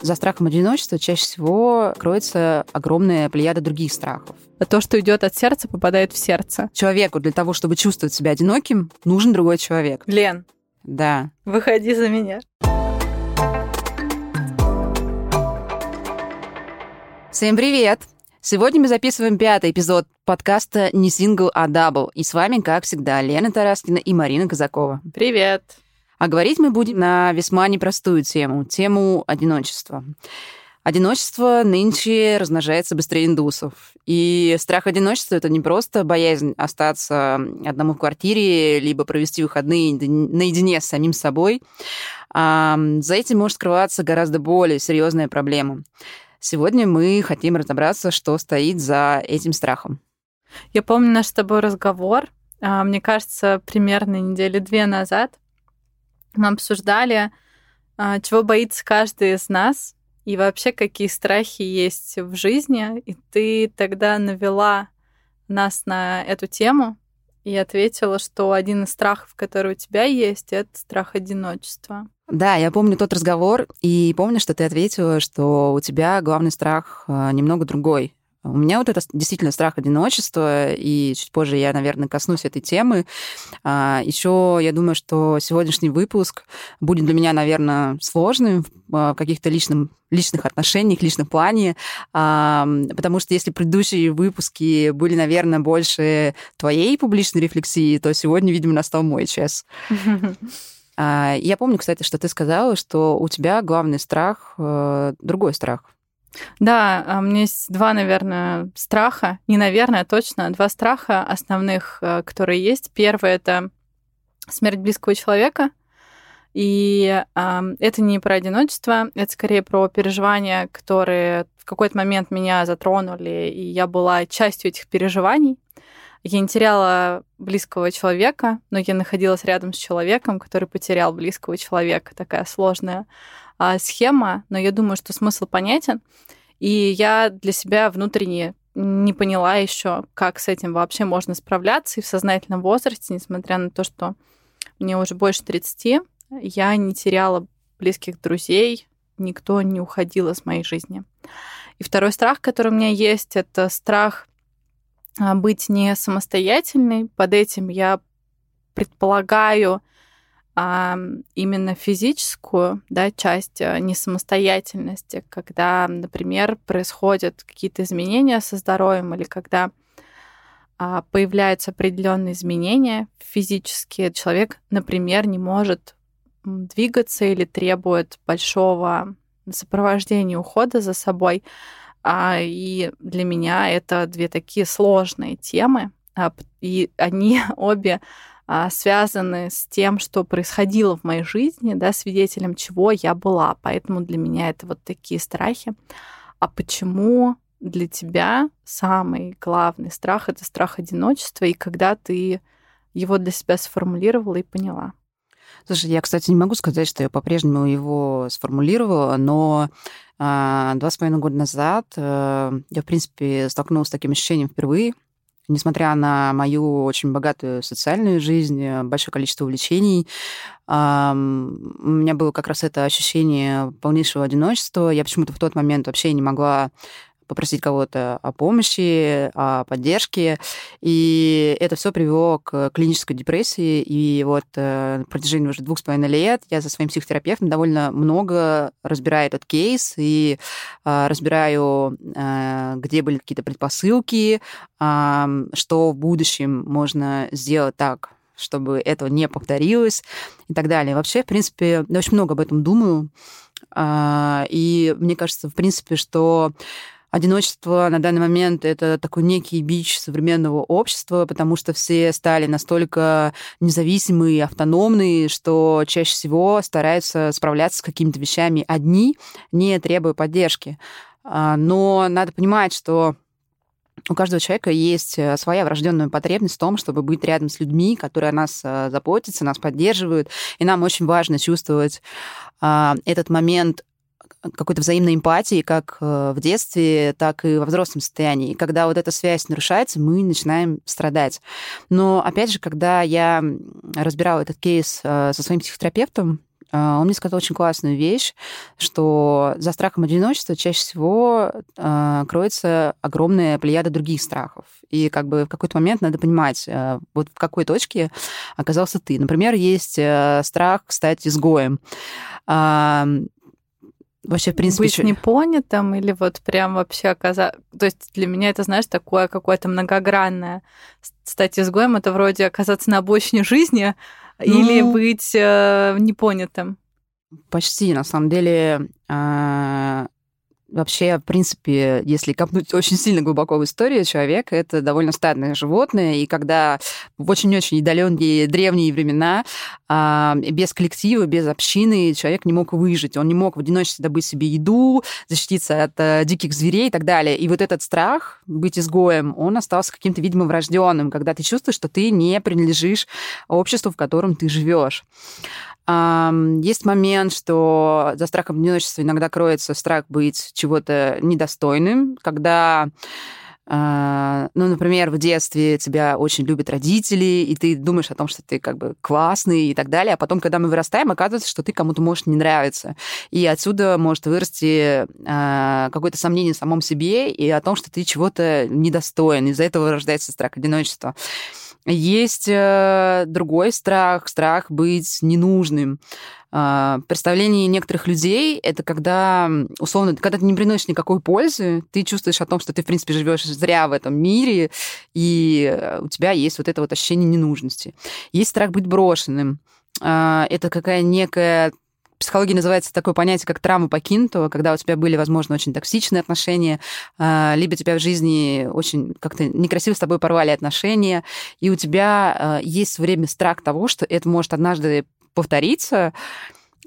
За страхом одиночества чаще всего кроется огромная плеяда других страхов. То, что идет от сердца, попадает в сердце. Человеку для того, чтобы чувствовать себя одиноким, нужен другой человек. Лен. Да. Выходи за меня. Всем привет! Сегодня мы записываем пятый эпизод подкаста «Не сингл, а double». И с вами, как всегда, Лена Тараскина и Марина Казакова. Привет! А говорить мы будем на весьма непростую тему, тему одиночества. Одиночество нынче размножается быстрее индусов. И страх одиночества — это не просто боязнь остаться одному в квартире, либо провести выходные наедине с самим собой. А за этим может скрываться гораздо более серьезная проблема. Сегодня мы хотим разобраться, что стоит за этим страхом. Я помню наш с тобой разговор, а, мне кажется, примерно недели две назад, мы обсуждали, а, чего боится каждый из нас и вообще какие страхи есть в жизни. И ты тогда навела нас на эту тему и ответила, что один из страхов, который у тебя есть, это страх одиночества. Да, я помню тот разговор, и помню, что ты ответила, что у тебя главный страх а, немного другой. У меня вот это действительно страх одиночества, и чуть позже я, наверное, коснусь этой темы. А, Еще я думаю, что сегодняшний выпуск будет для меня, наверное, сложным в а, каких-то личном, личных отношениях, личном плане, а, потому что если предыдущие выпуски были, наверное, больше твоей публичной рефлексии, то сегодня, видимо, настал мой час. Я помню, кстати, что ты сказала, что у тебя главный страх, э, другой страх — да, а, у меня есть два, наверное, страха. Не наверное, точно. Два страха основных, э, которые есть. Первый — это смерть близкого человека. И э, это не про одиночество, это скорее про переживания, которые в какой-то момент меня затронули, и я была частью этих переживаний. Я не теряла близкого человека, но я находилась рядом с человеком, который потерял близкого человека. Такая сложная схема, но я думаю, что смысл понятен. И я для себя внутренне не поняла еще, как с этим вообще можно справляться. И в сознательном возрасте, несмотря на то, что мне уже больше 30, я не теряла близких друзей, никто не уходил из моей жизни. И второй страх, который у меня есть, это страх а, быть не самостоятельной. Под этим я предполагаю а именно физическую да, часть э, несамостоятельности, когда, например, происходят какие-то изменения со здоровьем или когда а, появляются определенные изменения физические, человек, например, не может двигаться или требует большого сопровождения, ухода за собой. А, и для меня это две такие сложные темы, а, и они обе связаны с тем, что происходило в моей жизни, да, свидетелем чего я была. Поэтому для меня это вот такие страхи. А почему для тебя самый главный страх — это страх одиночества, и когда ты его для себя сформулировала и поняла? Слушай, я, кстати, не могу сказать, что я по-прежнему его сформулировала, но а, два с половиной года назад э, я, в принципе, столкнулась с таким ощущением впервые — несмотря на мою очень богатую социальную жизнь, э, большое количество увлечений, у меня было как раз это ощущение полнейшего одиночества. Я почему-то в тот момент вообще не могла попросить кого-то о помощи, о поддержке. И это все привело к клинической депрессии. И вот э, на протяжении уже двух с половиной лет я за своим психотерапевтом довольно много разбираю этот кейс и э, разбираю, э, где были какие-то предпосылки, что в будущем можно сделать так, чтобы этого не повторилось и так далее. Вообще, в принципе, я очень много об этом думаю. И мне кажется, в принципе, что Одиночество на данный момент это такой некий бич современного общества, потому что все стали настолько независимые, автономные, что чаще всего стараются справляться с какими-то вещами одни, не требуя поддержки. А, но надо понимать, что у каждого человека есть э, своя врожденная потребность в том, чтобы быть рядом с людьми, которые о нас э, заботятся, нас поддерживают. И нам очень важно чувствовать а, этот момент какой-то взаимной эмпатии как э, в детстве, так и во взрослом состоянии. И когда вот эта связь нарушается, мы начинаем страдать. Но, опять же, когда я разбирала этот кейс э, со своим психотерапевтом, он мне сказал очень классную вещь, что за страхом одиночества чаще всего кроется огромная плеяда других страхов. И как бы в какой-то момент надо понимать, вот в какой точке оказался ты. Например, есть страх стать изгоем вообще, в принципе... Быть непонятым или вот прям вообще оказаться... То есть для меня это, знаешь, такое какое-то многогранное. Стать изгоем — это вроде оказаться на обочине жизни ну... или быть э, непонятым. Почти. На самом деле, э, Вообще, в принципе, если копнуть очень сильно глубоко в историю человека, это довольно стадное животное, и когда в очень-очень удаленные древние времена а, без коллектива, без общины человек не мог выжить, он не мог в одиночестве добыть себе еду, защититься от а, диких зверей и так далее. И вот этот страх быть изгоем, он остался каким-то, видимо, врожденным, когда ты чувствуешь, что ты не принадлежишь обществу, в котором ты живешь. Есть момент, что за страхом одиночества иногда кроется страх быть чего-то недостойным, когда а, ну, например, в детстве тебя очень любят родители, и ты думаешь о том, что ты как бы классный и так далее, а потом, когда мы вырастаем, оказывается, что ты кому-то может не нравиться. И отсюда может вырасти э, какое-то сомнение в самом себе и о том, что ты чего-то недостоин. Из-за этого рождается страх одиночества. Есть э, другой страх, страх быть ненужным. Э, представление некоторых людей это когда, условно, когда ты не приносишь никакой пользы, ты чувствуешь о том, что ты, в принципе, живешь зря в этом мире, и у тебя есть вот это вот ощущение ненужности. Есть страх быть брошенным. Э, это какая некая психологии называется такое понятие, как травма покинутого, когда у тебя были, возможно, очень токсичные отношения, а, либо тебя в жизни очень как-то некрасиво с тобой порвали отношения, и у тебя а, есть время страх того, что это может однажды повториться,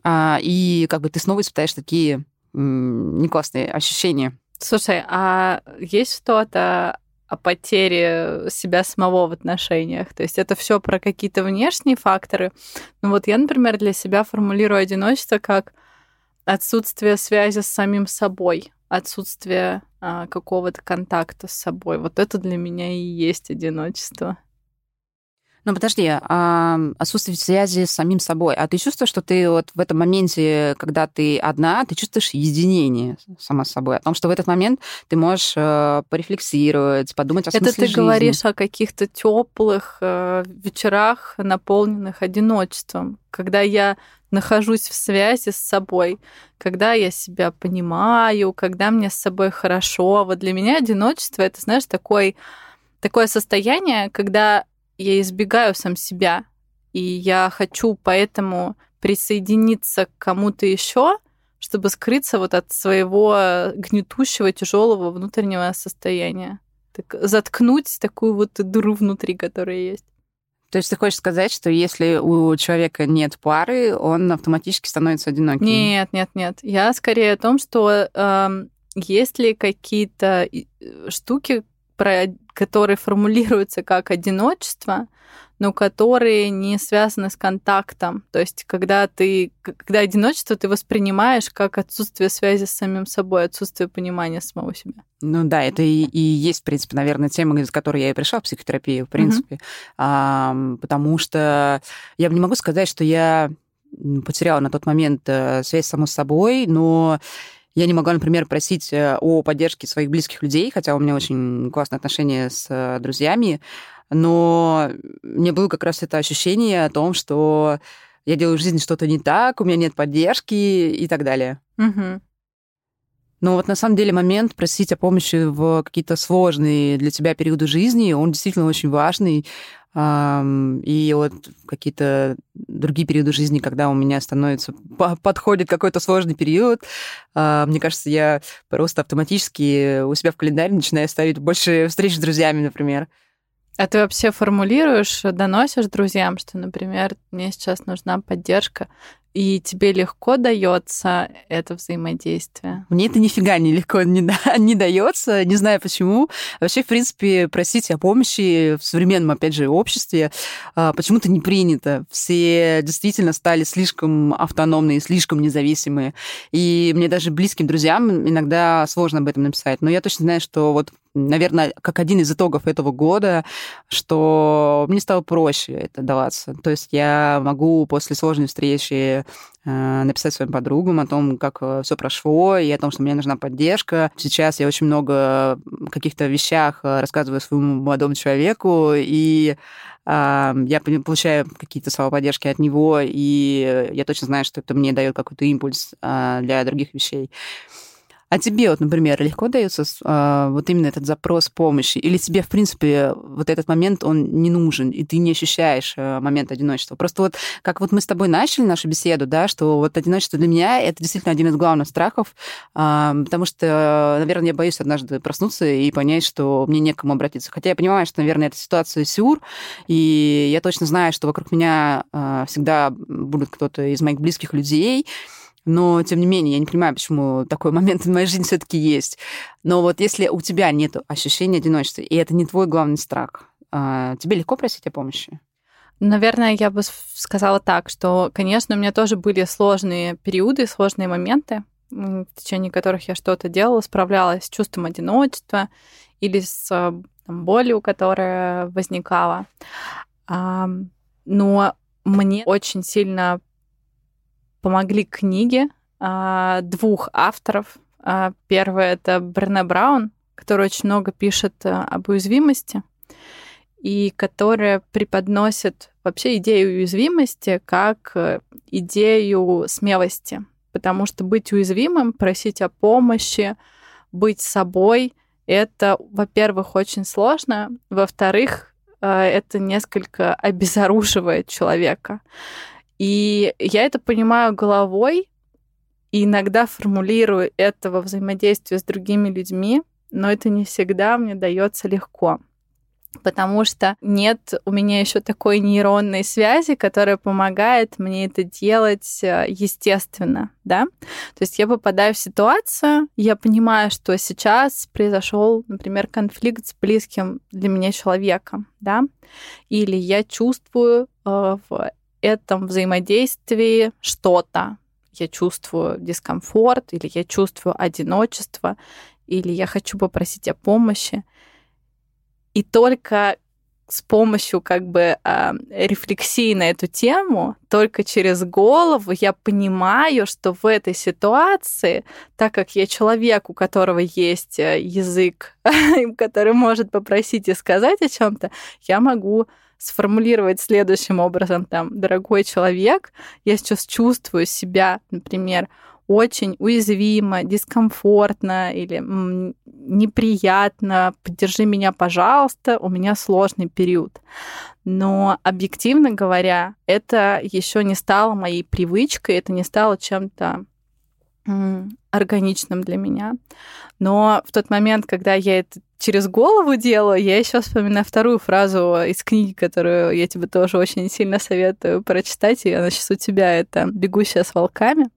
а, и как бы ты снова испытаешь такие неклассные ощущения. Слушай, а есть что-то о потере себя самого в отношениях. То есть это все про какие-то внешние факторы. Ну вот я, например, для себя формулирую одиночество как отсутствие связи с самим собой, отсутствие а, какого-то контакта с собой. Вот это для меня и есть одиночество. Ну, подожди, а отсутствие связи с самим собой. А ты чувствуешь, что ты вот в этом моменте, когда ты одна, ты чувствуешь единение сама с собой? О том, что в этот момент ты можешь э, порефлексировать, подумать о смысле Это ты жизни. говоришь о каких-то теплых э, вечерах, наполненных одиночеством, когда я нахожусь в связи с собой, когда я себя понимаю, когда мне с собой хорошо. Вот для меня одиночество это, знаешь, такой, такое состояние, когда я избегаю сам себя, и я хочу поэтому присоединиться к кому-то еще, чтобы скрыться вот от своего гнетущего, тяжелого внутреннего состояния. Так, заткнуть такую вот дыру внутри, которая есть. То есть ты хочешь сказать, что если у человека нет пары, он автоматически становится одиноким? Нет, нет, нет. Я скорее о том, что э, есть ли какие-то штуки, про, которые формулируются как одиночество, но которые не связаны с контактом. То есть, когда ты, когда одиночество ты воспринимаешь как отсутствие связи с самим собой, отсутствие понимания самого себя. Ну да, это и, и есть, в принципе, наверное, тема, из которой я и пришла в психотерапию, в принципе. Mm-hmm. А, потому что я не могу сказать, что я потеряла на тот момент э, связь само с собой, но я не могла, например, просить э, о поддержке своих близких людей, хотя у меня очень классные отношения с э, друзьями, но мне было как раз это ощущение о том, что я делаю в жизни что-то не так, у меня нет поддержки и так далее. Угу. Но вот на самом деле момент просить о помощи в какие-то сложные для тебя периоды жизни, он действительно очень важный. И вот какие-то другие периоды жизни, когда у меня становится, подходит какой-то сложный период, а, мне кажется, я просто автоматически у себя в календаре начинаю ставить больше встреч с друзьями, например. А ты вообще формулируешь, доносишь друзьям, что, например, мне сейчас нужна поддержка, и тебе легко дается это взаимодействие? Мне это нифига не легко не, да, не дается, не знаю почему. Вообще, в принципе, просить о помощи в современном, опять же, обществе а, почему-то не принято. Все действительно стали слишком автономные, слишком независимые. И мне даже близким друзьям иногда сложно об этом написать. Но я точно знаю, что вот наверное, как один из итогов этого года, что мне стало проще это даваться. То есть я могу после сложной встречи э, написать своим подругам о том, как э, все прошло, и о том, что мне нужна поддержка. Сейчас я очень много каких-то вещах э, рассказываю своему молодому человеку, и я получаю какие-то слова поддержки от него, и я точно знаю, что это мне дает какой-то импульс для других вещей. А тебе вот, например, легко дается э, вот именно этот запрос помощи? Или тебе, в принципе, вот этот момент, он не нужен, и ты не ощущаешь э, момент одиночества? Просто вот как вот мы с тобой начали нашу беседу, да, что вот одиночество для меня — это действительно один из главных страхов, э, потому что, наверное, я боюсь однажды проснуться и понять, что мне некому обратиться. Хотя я понимаю, что, наверное, это ситуация сюр, и я точно знаю, что вокруг меня э, всегда будет кто-то из моих близких людей, но, тем не менее, я не понимаю, почему такой момент в моей жизни все таки есть. Но вот если у тебя нет ощущения одиночества, и это не твой главный страх, а, тебе легко просить о помощи? Наверное, я бы сказала так, что, конечно, у меня тоже были сложные периоды, сложные моменты, в течение которых я что-то делала, справлялась с чувством одиночества или с там, болью, которая возникала. Но мне очень сильно помогли книги а, двух авторов. А, первый это Брене Браун, который очень много пишет а, об уязвимости и которая преподносит вообще идею уязвимости как э, идею смелости. Потому что быть уязвимым, просить о помощи, быть собой, это, во-первых, очень сложно, во-вторых, э, это несколько обезоруживает человека. И я это понимаю головой, и иногда формулирую это во взаимодействии с другими людьми, но это не всегда мне дается легко потому что нет у меня еще такой нейронной связи, которая помогает мне это делать э, естественно, да. То есть я попадаю в ситуацию, я понимаю, что сейчас произошел, например, конфликт с близким для меня человеком, да, или я чувствую э, в этом взаимодействии что-то. Я чувствую дискомфорт, или я чувствую одиночество, или я хочу попросить о помощи. И только с помощью как бы э, рефлексии на эту тему, только через голову я понимаю, что в этой ситуации, так как я человек, у которого есть э, язык, который может попросить и сказать о чем-то, я могу сформулировать следующим образом, там, дорогой человек, я сейчас чувствую себя, например, очень уязвимо, дискомфортно или неприятно, поддержи меня, пожалуйста, у меня сложный период. Но объективно говоря, это еще не стало моей привычкой, это не стало чем-то органичным для меня. Но в тот момент, когда я это через голову делаю, я еще вспоминаю вторую фразу из книги, которую я тебе тоже очень сильно советую прочитать, и она сейчас у тебя, это «Бегущая с волками».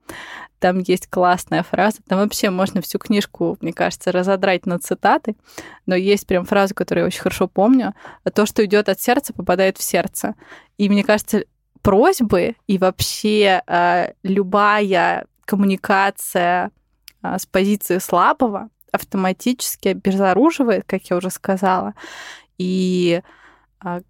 Там есть классная фраза. Там вообще можно всю книжку, мне кажется, разодрать на цитаты. Но есть прям фраза, которую я очень хорошо помню. То, что идет от сердца, попадает в сердце. И мне кажется, просьбы и вообще э, любая коммуникация э, с позиции слабого автоматически обезоруживает, как я уже сказала. И э,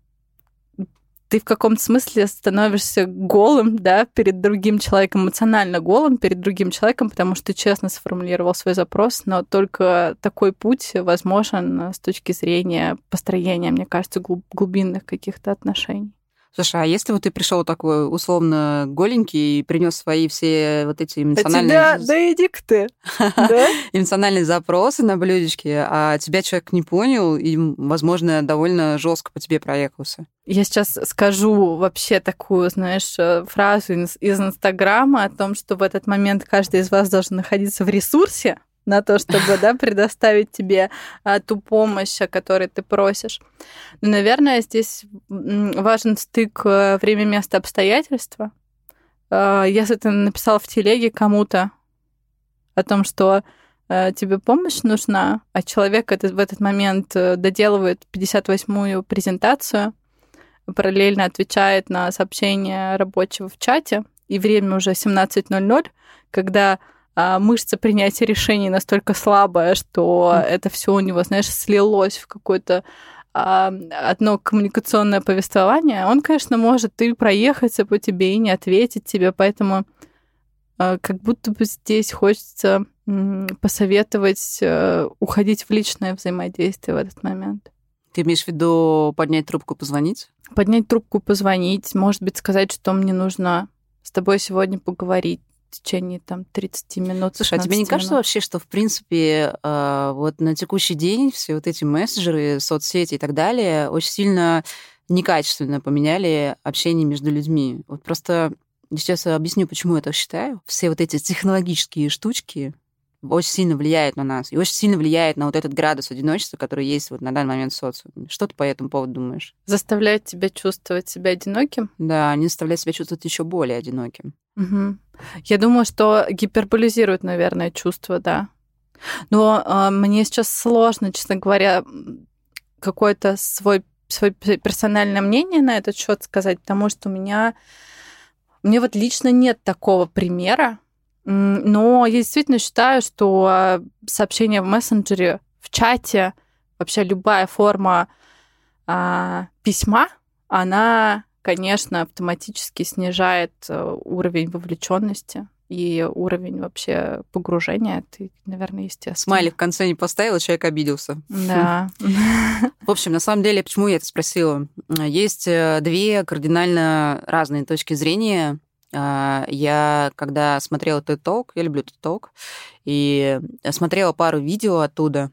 ты в каком-то смысле становишься голым, да, перед другим человеком, эмоционально голым перед другим человеком, потому что ты честно сформулировал свой запрос, но только такой путь возможен с точки зрения построения, мне кажется, глубинных каких-то отношений. Слушай, а если вот ты пришел такой условно голенький и принес свои все вот эти эмоциональные... А тебя, да иди ты. эмоциональные запросы на блюдечке, а тебя человек не понял и, возможно, довольно жестко по тебе проехался. Я сейчас скажу вообще такую, знаешь, э, фразу из Инстаграма о том, что в этот момент каждый из вас должен находиться в ресурсе, на то, чтобы да, предоставить тебе а, ту помощь, о которой ты просишь. Но, наверное, здесь важен стык э, время, место, обстоятельства. А, если ты написал в телеге кому-то о том, что а, тебе помощь нужна, а человек этот, в этот момент э, доделывает 58-ю презентацию, параллельно отвечает на сообщение рабочего в чате, и время уже 17.00, когда а, мышца принятия решений настолько слабая, что это все у него, знаешь, слилось в какое-то а, одно коммуникационное повествование, он, конечно, может и проехаться по тебе, и не ответить тебе, поэтому а, как будто бы здесь хочется посоветовать э, уходить в личное взаимодействие в этот момент. Ты имеешь в виду поднять трубку, позвонить? Поднять трубку, позвонить, может быть, сказать, что мне нужно с тобой сегодня поговорить течение там 30 минут. Слушай, а тебе не кажется вообще, что в принципе э, вот на текущий день все вот эти мессенджеры, соцсети и так далее очень сильно некачественно поменяли общение между людьми? Вот просто сейчас я объясню, почему я так считаю. Все вот эти технологические штучки, очень сильно влияет на нас и очень сильно влияет на вот этот градус одиночества, который есть вот на данный момент в социуме. Что ты по этому поводу думаешь? Заставляет тебя чувствовать себя одиноким? Да, они заставляют себя чувствовать еще более одиноким. Угу. Я думаю, что гиперболизирует, наверное, чувство, да. Но э, мне сейчас сложно, честно говоря, какое-то свой, свое персональное мнение на этот счет сказать, потому что у меня мне вот лично нет такого примера, но я действительно считаю, что сообщение в мессенджере, в чате, вообще любая форма а, письма, она, конечно, автоматически снижает э, уровень вовлеченности и уровень вообще погружения, это, наверное, естественно. Смайлик в конце не поставила, человек обиделся. Да. В общем, на самом деле, почему я это спросила? Есть э, две кардинально разные точки зрения а, я, когда смотрела TED Talk, я люблю TED Talk, и смотрела пару видео оттуда,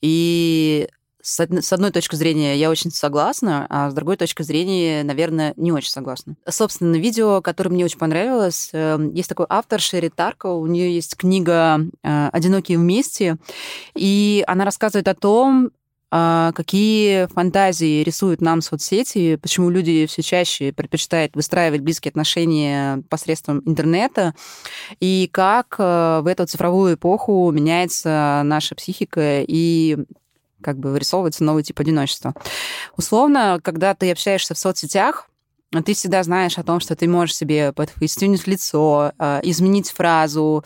и с одной точки зрения я очень согласна, а с другой точки зрения, наверное, не очень согласна. Собственно, видео, которое мне очень понравилось, эм, есть такой автор Шерри Тарко, у нее есть книга э, «Одинокие вместе», и она рассказывает о том, а, какие фантазии рисуют нам соцсети, почему люди все чаще предпочитают выстраивать близкие отношения посредством интернета, и как э, в эту цифровую эпоху меняется наша психика и как бы вырисовывается новый тип одиночества. Условно, когда ты общаешься в соцсетях, ты всегда знаешь о том, что ты можешь себе подфейстюнить лицо, а, изменить фразу,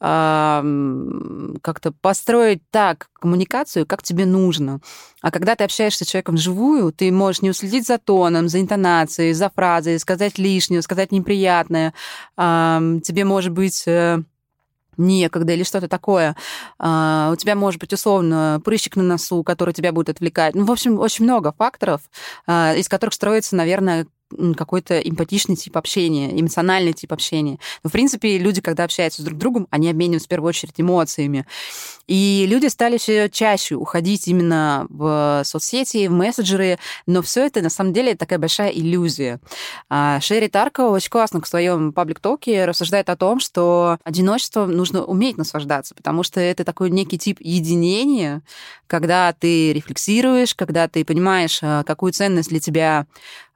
как-то построить так коммуникацию, как тебе нужно. А когда ты общаешься с человеком вживую, ты можешь не уследить за тоном, за интонацией, за фразой, сказать лишнее, сказать неприятное. Тебе может быть э, некогда или что-то такое. А, у тебя может быть условно прыщик на носу, который тебя будет отвлекать. Ну, в общем, очень много факторов, а, из которых строится, наверное, какой-то эмпатичный тип общения, эмоциональный тип общения. Но, в принципе, люди, когда общаются с друг другом, они обмениваются в первую очередь эмоциями. И люди стали все чаще уходить именно в соцсети, в мессенджеры, но все это на самом деле такая большая иллюзия. А Шерри Тарко очень классно в своем паблик-токе рассуждает о том, что одиночество нужно уметь наслаждаться, потому что это такой некий тип единения, когда ты рефлексируешь, когда ты понимаешь, а, какую ценность для тебя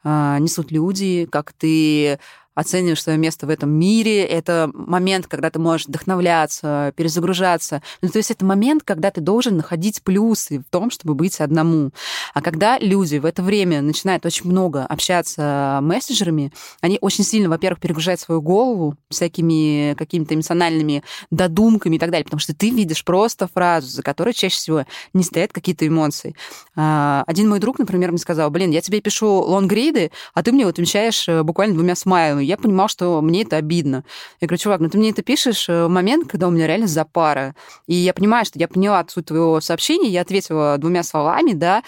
несут люди, как ты оцениваешь свое место в этом мире. Это момент, когда ты можешь вдохновляться, перезагружаться. Ну, то есть это момент, когда ты должен находить плюсы в том, чтобы быть одному. А когда люди в это время начинают очень много общаться мессенджерами, они очень сильно, во-первых, перегружают свою голову всякими какими-то эмоциональными додумками и так далее, потому что ты видишь просто фразу, за которой чаще всего не стоят какие-то эмоции. А, один мой друг, например, мне сказал, блин, я тебе пишу лонгриды, а ты мне вот отвечаешь э, буквально двумя смайлами я понимал, что мне это обидно. Я говорю, чувак, ну ты мне это пишешь в момент, когда у меня реально запара. И я понимаю, что я поняла суть твоего сообщения, я ответила двумя словами, да,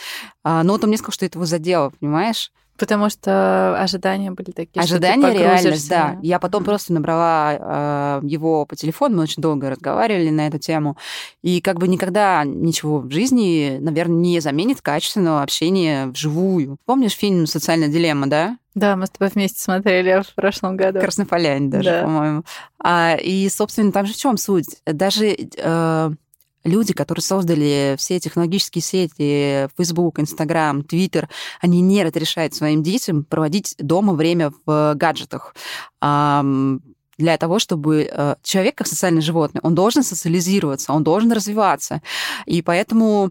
а, но вот он мне сказал, что это его задело, понимаешь? Потому что ожидания были такие. Ожидания реальность, да. Я потом просто набрала э, его по телефону, мы очень долго разговаривали на эту тему. И как бы никогда ничего в жизни, наверное, не заменит качественного общения вживую. Помнишь фильм «Социальная дилемма», да? Да, мы с тобой вместе смотрели в прошлом году. Краснополяне даже, да. по-моему. А, и, собственно, там же в чем суть? Даже э, люди, которые создали все технологические сети, Facebook, Instagram, Twitter, они не разрешают своим детям проводить дома время в гаджетах для того, чтобы э, человек, как социальное животное, он должен социализироваться, он должен развиваться. И поэтому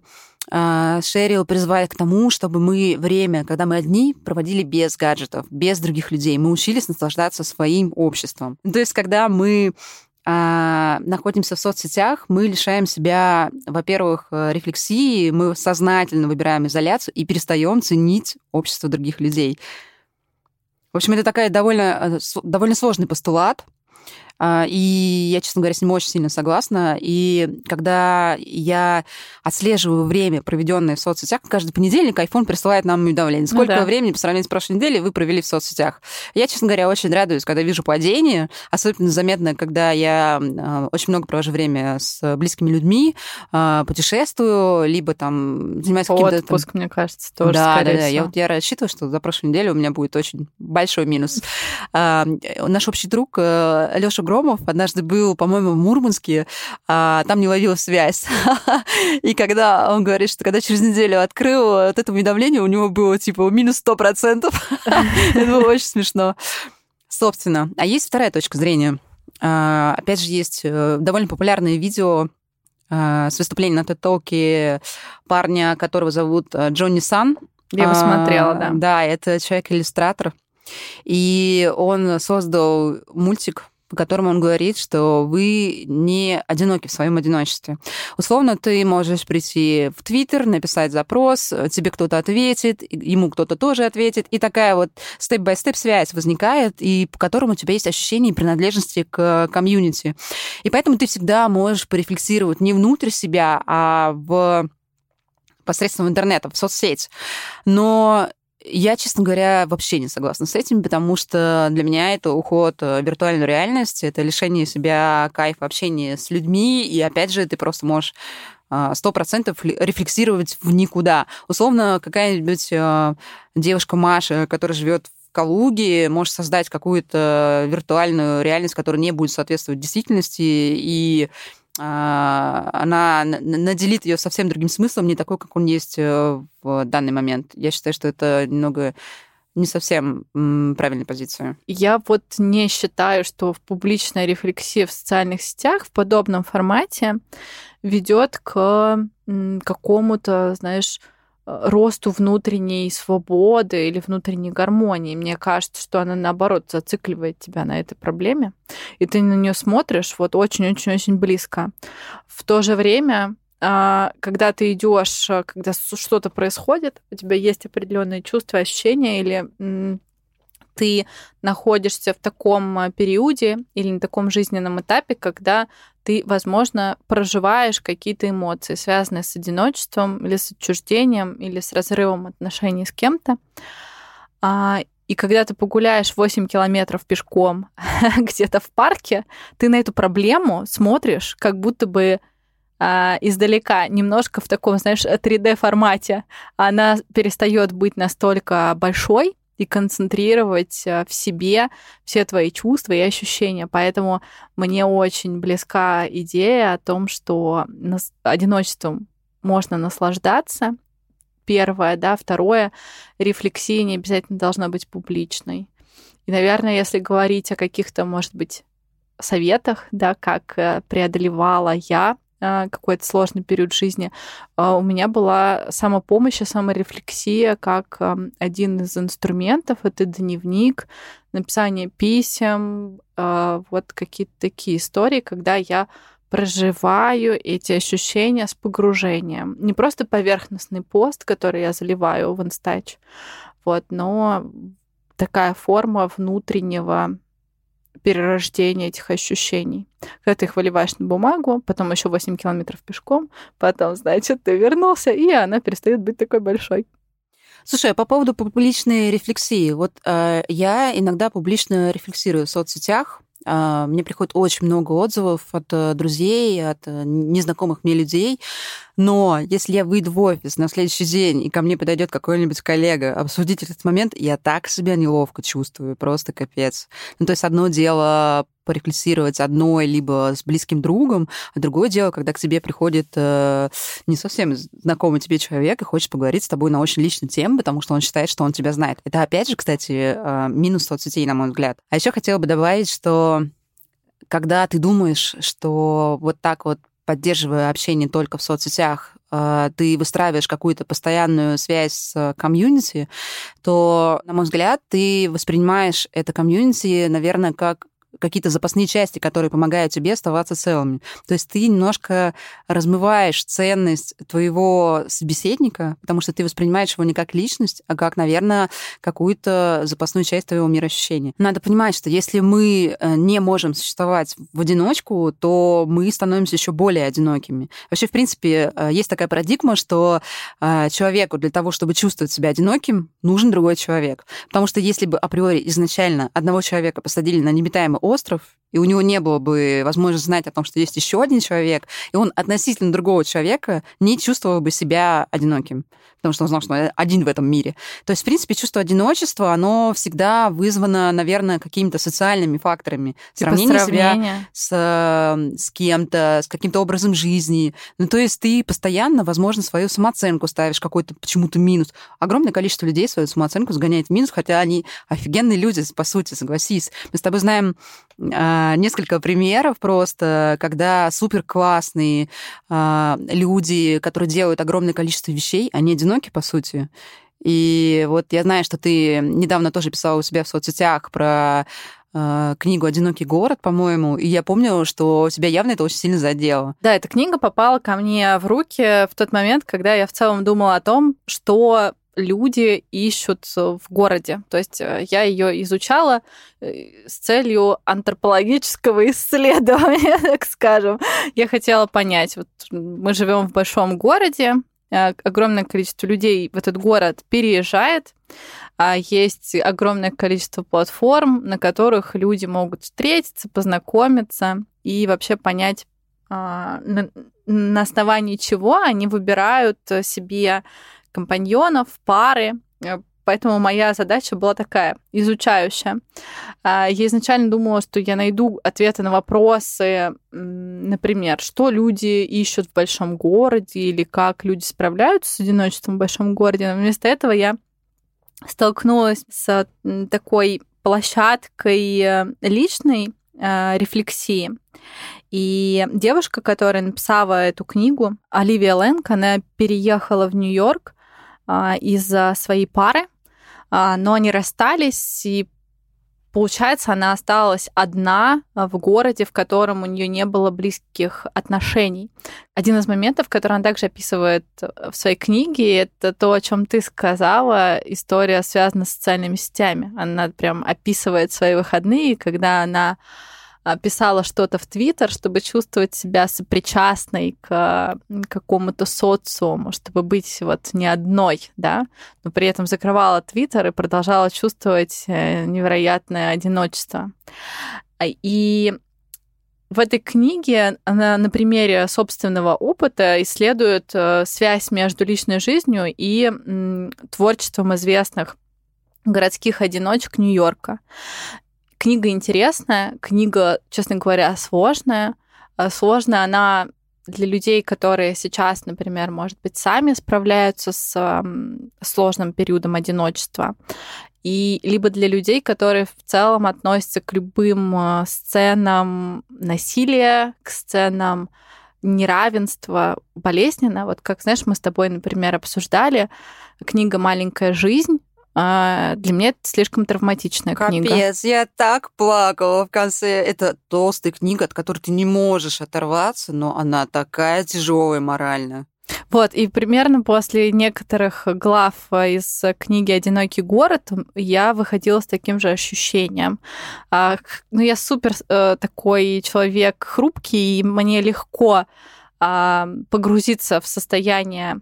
Шерил призывает к тому, чтобы мы время, когда мы одни, проводили без гаджетов, без других людей. Мы учились наслаждаться своим обществом. То есть, когда мы а, находимся в соцсетях, мы лишаем себя, во-первых, э, рефлексии, мы сознательно выбираем изоляцию и перестаем ценить общество других людей. В общем, это такая довольно, э, довольно сложный постулат, а, и я, честно говоря, с ним очень сильно согласна. И когда я отслеживаю время, проведенное в соцсетях, каждый понедельник iPhone присылает нам уведомление. Ну Сколько ну, да. времени по сравнению с прошлой неделей вы провели в соцсетях? Я, честно говоря, очень радуюсь, когда вижу падение. Особенно заметно, когда я а, очень много провожу время с близкими людьми, а, путешествую, либо там занимаюсь каким-то... Отпуск, там... мне кажется, тоже, Да, да, да. Я, вот, я рассчитываю, что за прошлую неделю у меня будет очень большой минус. Наш общий друг э, Леша Громов однажды был, по-моему, в Мурманске, а там не ловил связь. И когда он говорит, что когда через неделю открыл вот это уведомление, у него было типа минус сто процентов. Это было очень смешно. Собственно, а есть вторая точка зрения. А, опять же, есть э, довольно популярное видео а, с выступлением на TED-толке парня, которого зовут э, Джонни Сан. Я его смотрела, да. Да, это человек-иллюстратор. И он создал мультик по которому он говорит, что вы не одиноки в своем одиночестве. Условно, ты можешь прийти в Твиттер, написать запрос, тебе кто-то ответит, ему кто-то тоже ответит, и такая вот степ-бай-степ связь возникает, и по которому у тебя есть ощущение принадлежности к комьюнити. И поэтому ты всегда можешь порефлексировать не внутрь себя, а в посредством интернета, в соцсеть. Но я, честно говоря, вообще не согласна с этим, потому что для меня это уход в виртуальную реальность, это лишение себя кайфа общения с людьми, и опять же, ты просто можешь а, сто процентов рефлексировать в никуда. Условно, какая-нибудь а, девушка Маша, которая живет в Калуге, может создать какую-то виртуальную реальность, которая не будет соответствовать действительности, и она наделит ее совсем другим смыслом, не такой, как он есть э, в данный момент. Я считаю, что это немного не совсем правильная позиция. Я вот не считаю, что в публичной рефлексии в социальных сетях в подобном формате ведет к какому-то, знаешь, росту внутренней свободы или внутренней гармонии. Мне кажется, что она, наоборот, зацикливает тебя на этой проблеме, и ты на нее смотришь вот очень-очень-очень близко. В то же время а, когда ты идешь, когда что-то происходит, у тебя есть определенные чувства, ощущения или ты находишься в таком а, периоде или на таком жизненном этапе, когда ты, возможно, проживаешь какие-то эмоции, связанные с одиночеством или с отчуждением, или с разрывом отношений с кем-то. А, и когда ты погуляешь 8 километров пешком где-то в парке, ты на эту проблему смотришь как будто бы а, издалека, немножко в таком, знаешь, 3D-формате. Она перестает быть настолько большой, и концентрировать э, в себе все твои чувства и ощущения. Поэтому мне очень близка идея о том, что одиночеством можно наслаждаться. Первое, да. Второе, рефлексия не обязательно должна быть публичной. И, наверное, если говорить о каких-то, может быть, советах, да, как э, преодолевала я какой-то сложный период жизни, а, у меня была самопомощь и саморефлексия как один из инструментов. Это дневник, написание писем, а, вот какие-то такие истории, когда я проживаю эти ощущения с погружением. Не просто поверхностный пост, который я заливаю в инстач, вот, но такая форма внутреннего перерождение этих ощущений. Когда ты их выливаешь на бумагу, потом еще 8 километров пешком, потом, значит, ты вернулся, и она перестает быть такой большой. Слушай, а по поводу публичной рефлексии. Вот э, я иногда публично рефлексирую в соцсетях, мне приходит очень много отзывов от э, друзей, от э, незнакомых мне людей. Но если я выйду в офис на следующий день, и ко мне подойдет какой-нибудь коллега обсудить этот момент, я так себя неловко чувствую, просто капец. Ну, то есть одно дело порефлексировать одной, либо с близким другом, а другое дело, когда к тебе приходит э, не совсем знакомый тебе человек и хочет поговорить с тобой на очень личную тему, потому что он считает, что он тебя знает. Это, опять же, кстати, э, минус соцсетей, на мой взгляд. А еще хотела бы добавить, что когда ты думаешь, что вот так вот поддерживая общение только в соцсетях, э, ты выстраиваешь какую-то постоянную связь с комьюнити, то, на мой взгляд, ты воспринимаешь это комьюнити, наверное, как какие-то запасные части, которые помогают тебе оставаться целыми. То есть ты немножко размываешь ценность твоего собеседника, потому что ты воспринимаешь его не как личность, а как, наверное, какую-то запасную часть твоего мироощущения. Надо понимать, что если мы э, не можем существовать в одиночку, то мы становимся еще более одинокими. Вообще, в принципе, э, есть такая парадигма, что э, человеку для того, чтобы чувствовать себя одиноким, нужен другой человек. Потому что если бы априори изначально одного человека посадили на необитаемый остров, и у него не было бы возможности знать о том, что есть еще один человек, и он относительно другого человека не чувствовал бы себя одиноким, потому что он знал, что он один в этом мире. То есть, в принципе, чувство одиночества, оно всегда вызвано, наверное, какими-то социальными факторами. Типа сравнение, себя с, эм, с кем-то, с каким-то образом жизни. Ну, то есть ты постоянно, возможно, свою самооценку ставишь какой-то почему-то минус. Огромное количество людей свою самооценку сгоняет в минус, хотя они офигенные люди, по сути, согласись. Мы с тобой знаем несколько примеров просто, когда супер классные а, люди, которые делают огромное количество вещей, они одиноки, по сути. И вот я знаю, что ты недавно тоже писала у себя в соцсетях про а, книгу «Одинокий город», по-моему, и я помню, что тебя явно это очень сильно задело. Да, эта книга попала ко мне в руки в тот момент, когда я в целом думала о том, что люди ищут в городе. То есть э, я ее изучала э, с целью антропологического исследования, так скажем. Я хотела понять, вот мы живем в большом городе, э, огромное количество людей в этот город переезжает, а есть огромное количество платформ, на которых люди могут встретиться, познакомиться и вообще понять, а, на основании чего они выбирают себе компаньонов, пары. Э, поэтому моя задача была такая, изучающая. А, я изначально думала, что я найду ответы на вопросы, например, что люди ищут в большом городе или как люди справляются с одиночеством в большом городе. Но вместо этого я столкнулась с такой площадкой э, личной э, рефлексии. И девушка, которая написала эту книгу, Оливия Лэнг, она переехала в Нью-Йорк из-за своей пары, а, но они расстались, и получается, она осталась одна в городе, в котором у нее не было близких отношений. Один из моментов, который она также описывает в своей книге, это то, о чем ты сказала, история связана с социальными сетями. Она прям описывает свои выходные, когда она а, писала что-то в Твиттер, чтобы чувствовать себя сопричастной к какому-то социуму, чтобы быть вот не одной, да, но при этом закрывала Твиттер и продолжала чувствовать э, невероятное одиночество. А, и в этой книге она на примере собственного опыта исследует э, связь между личной жизнью и творчеством известных городских одиночек Нью-Йорка. Книга интересная, книга, честно говоря, сложная. А, сложная она для людей, которые сейчас, например, может быть, сами справляются с сложным периодом одиночества, и либо для людей, которые в целом относятся к любым а, сценам насилия, к сценам неравенства болезненно. Вот как, знаешь, мы с тобой, например, обсуждали книга «Маленькая жизнь», а, для меня это слишком травматичная Капец, книга. Капец, я так плакала в конце. Это толстая книга, от которой ты не можешь оторваться, но она такая тяжелая морально. Вот, и примерно после некоторых глав из книги «Одинокий город» я выходила с таким же ощущением. А, ну, я супер э, такой человек хрупкий, и мне легко а, погрузиться в состояние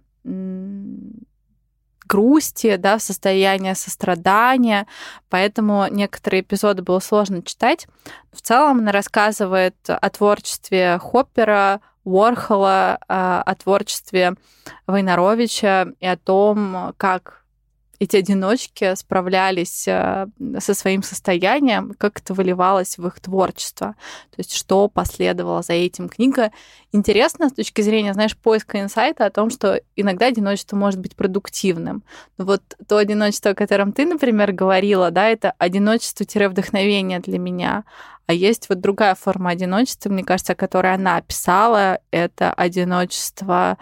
грусти, да, состояние сострадания, поэтому некоторые эпизоды было сложно читать. В целом она рассказывает о творчестве Хоппера, Уорхола, а, о творчестве Войнаровича и о том, как эти одиночки справлялись э, со своим состоянием, как это выливалось в их творчество. То есть что последовало за этим. Книга интересна с точки зрения, знаешь, поиска инсайта о том, что иногда одиночество может быть продуктивным. Но вот то одиночество, о котором ты, например, говорила, да, это одиночество-вдохновение для меня. А есть вот другая форма одиночества, мне кажется, которую она описала, это одиночество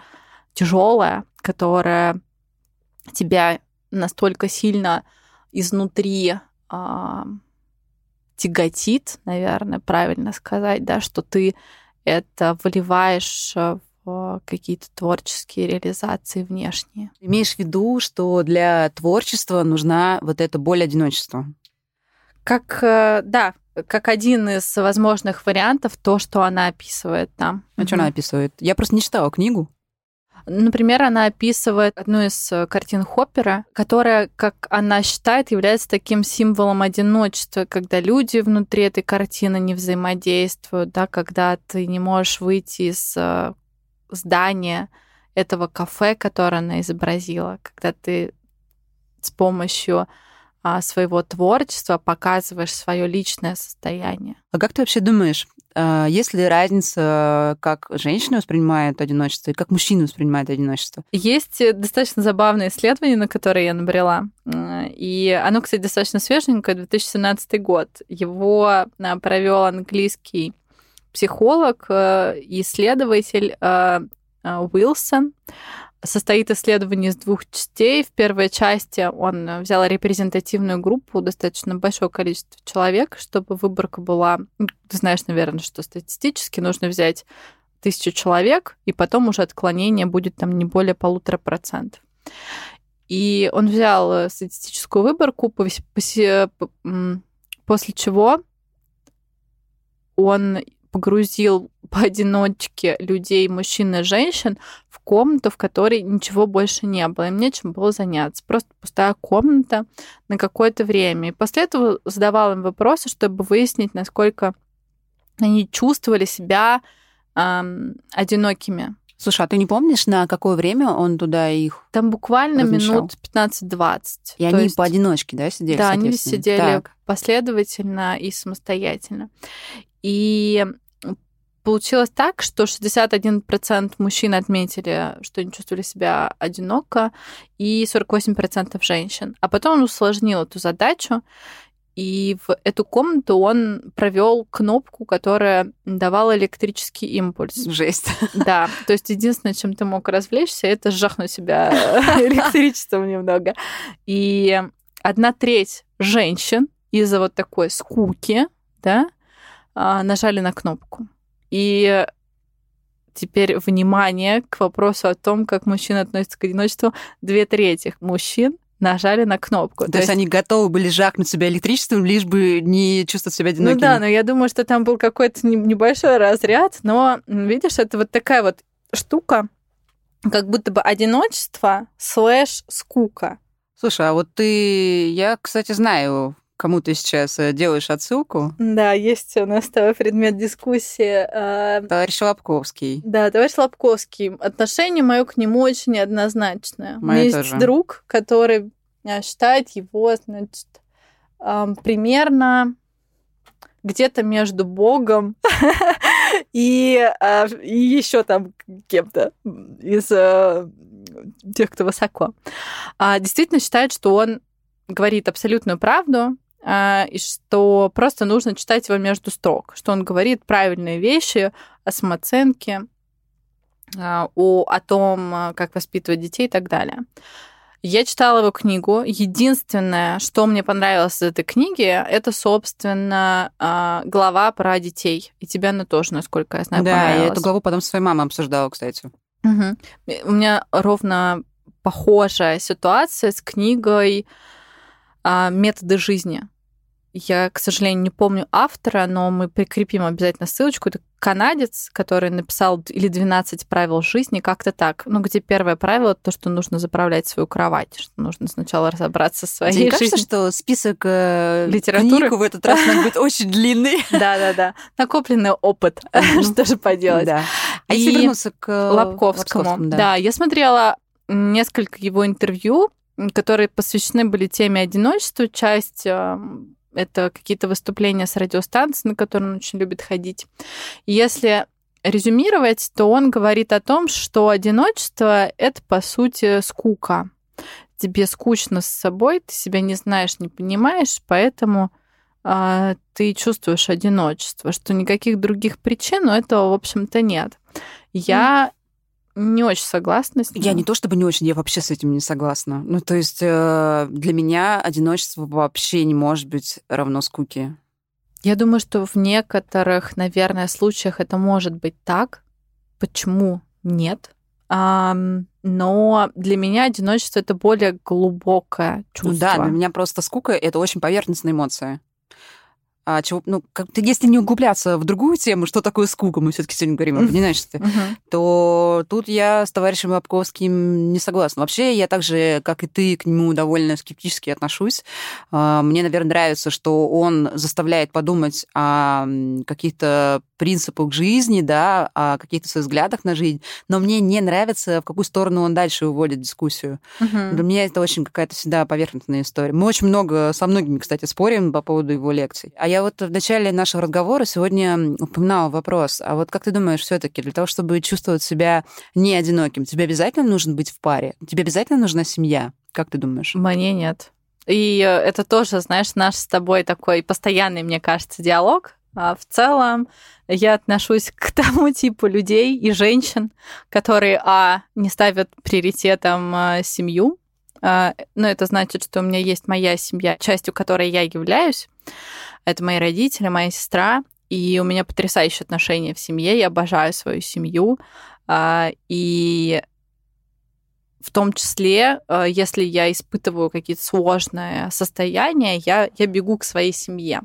тяжелое, которое тебя настолько сильно изнутри а, тяготит, наверное, правильно сказать, да, что ты это выливаешь в какие-то творческие реализации внешние. Имеешь в виду, что для творчества нужна вот эта боль одиночества? Как, э, да, как один из возможных вариантов то, что она описывает там. А угу. что она описывает? Я просто не читала книгу. Например, она описывает одну из э, картин Хоппера, которая, как она считает, является таким символом одиночества, когда люди внутри этой картины не взаимодействуют, да, когда ты не можешь выйти из э, здания этого кафе, которое она изобразила, когда ты с помощью своего творчества показываешь свое личное состояние. А как ты вообще думаешь, а, есть ли разница, как женщины воспринимают одиночество и как мужчины воспринимают одиночество? Есть достаточно забавное исследование, на которое я набрела. И оно, кстати, достаточно свеженькое, 2017 год. Его а, провел английский психолог, э, исследователь э, э, Уилсон состоит исследование из двух частей. В первой части он взял репрезентативную группу, достаточно большое количество человек, чтобы выборка была... Ну, ты знаешь, наверное, что статистически нужно взять тысячу человек, и потом уже отклонение будет там не более полутора процентов. И он взял статистическую выборку, после чего он погрузил поодиночке людей, мужчин и женщин, в комнату, в которой ничего больше не было. Им нечем было заняться. Просто пустая комната на какое-то время. И после этого задавал им вопросы, чтобы выяснить, насколько они чувствовали себя эм, одинокими. Слушай, а ты не помнишь, на какое время он туда их Там буквально размещал? минут 15-20. И они есть... поодиночке, да, сидели? Да, они сидели так. последовательно и самостоятельно. И Получилось так, что 61% мужчин отметили, что они чувствовали себя одиноко, и 48% женщин. А потом он усложнил эту задачу, и в эту комнату он провел кнопку, которая давала электрический импульс. Жесть. Да. То есть единственное, чем ты мог развлечься, это сжахнуть себя электричеством немного. И одна треть женщин из-за вот такой скуки, да, а, нажали на кнопку. И теперь внимание к вопросу о том, как мужчины относятся к одиночеству. Две трети мужчин нажали на кнопку. То, То есть, есть они готовы были жахнуть себя электричеством, лишь бы не чувствовать себя одинокими. Ну да, но я думаю, что там был какой-то небольшой разряд, но видишь, это вот такая вот штука, как будто бы одиночество слэш скука. Слушай, а вот ты... Я, кстати, знаю кому ты сейчас э, делаешь отсылку. Да, есть у нас твой предмет дискуссии. А, товарищ Лобковский. Да, товарищ Лобковский. Отношение мое к нему очень неоднозначное. Мое у меня тоже. есть друг, который а, считает его, значит, примерно где-то между Богом и, а, и еще там кем-то из тех, кто высоко. Действительно считает, что он говорит абсолютную правду, а, и что просто нужно читать его между строк, что он говорит правильные вещи о самооценке, а, о, о том, а, как воспитывать детей и так далее. Я читала его книгу. Единственное, что мне понравилось из этой книги, это, собственно, глава про детей. И тебя она тоже, насколько я знаю, Да, я эту главу потом с своей мамой обсуждала, кстати. Угу. У меня ровно похожая ситуация с книгой «Методы жизни». Я, к сожалению, не помню автора, но мы прикрепим обязательно ссылочку. Это канадец, который написал или 12 правил жизни, как-то так. Ну, где первое правило то, что нужно заправлять свою кровать, что нужно сначала разобраться со своей Тебе жизнью. кажется, что список э, литературы в этот раз будет очень длинный? Да-да-да. Накопленный опыт. Что же поделать? А если вернуться к Лобковскому. Да, я смотрела несколько его интервью, которые посвящены были теме одиночества. Часть это какие-то выступления с радиостанции, на которые он очень любит ходить. Если резюмировать, то он говорит о том, что одиночество — это, по сути, скука. Тебе скучно с собой, ты себя не знаешь, не понимаешь, поэтому э, ты чувствуешь одиночество, что никаких других причин у этого, в общем-то, нет. Я не очень согласна с ним. Я не то чтобы не очень, я вообще с этим не согласна. Ну, то есть э, для меня одиночество вообще не может быть равно скуке. Я думаю, что в некоторых, наверное, случаях это может быть так. Почему нет? но для меня одиночество это более глубокое чувство. Ну да, для меня просто скука это очень поверхностная эмоция а, чего, ну, как если не углубляться в другую тему, что такое скука, мы все таки сегодня говорим об одиночестве, uh-huh. то тут я с товарищем Бабковским не согласна. Вообще, я так же, как и ты, к нему довольно скептически отношусь. А, мне, наверное, нравится, что он заставляет подумать о каких-то принципах жизни, да, о каких-то своих взглядах на жизнь, но мне не нравится, в какую сторону он дальше уводит дискуссию. Для меня это очень какая-то всегда поверхностная история. Мы очень много, со многими, кстати, спорим по поводу его лекций. А я вот в начале нашего разговора сегодня упоминала вопрос, а вот как ты думаешь, все таки для того, чтобы чувствовать себя не одиноким, тебе обязательно нужно быть в паре? Тебе обязательно нужна семья? Как ты думаешь? Мне нет. И э, это тоже, знаешь, наш с тобой такой постоянный, мне кажется, диалог. А в целом я отношусь к тому типу людей и женщин, которые, а, не ставят приоритетом а, семью, а, но это значит, что у меня есть моя семья, частью которой я являюсь, это мои родители, моя сестра, и у меня потрясающие отношения в семье, я обожаю свою семью, а, и в том числе, а, если я испытываю какие-то сложные состояния, я, я бегу к своей семье.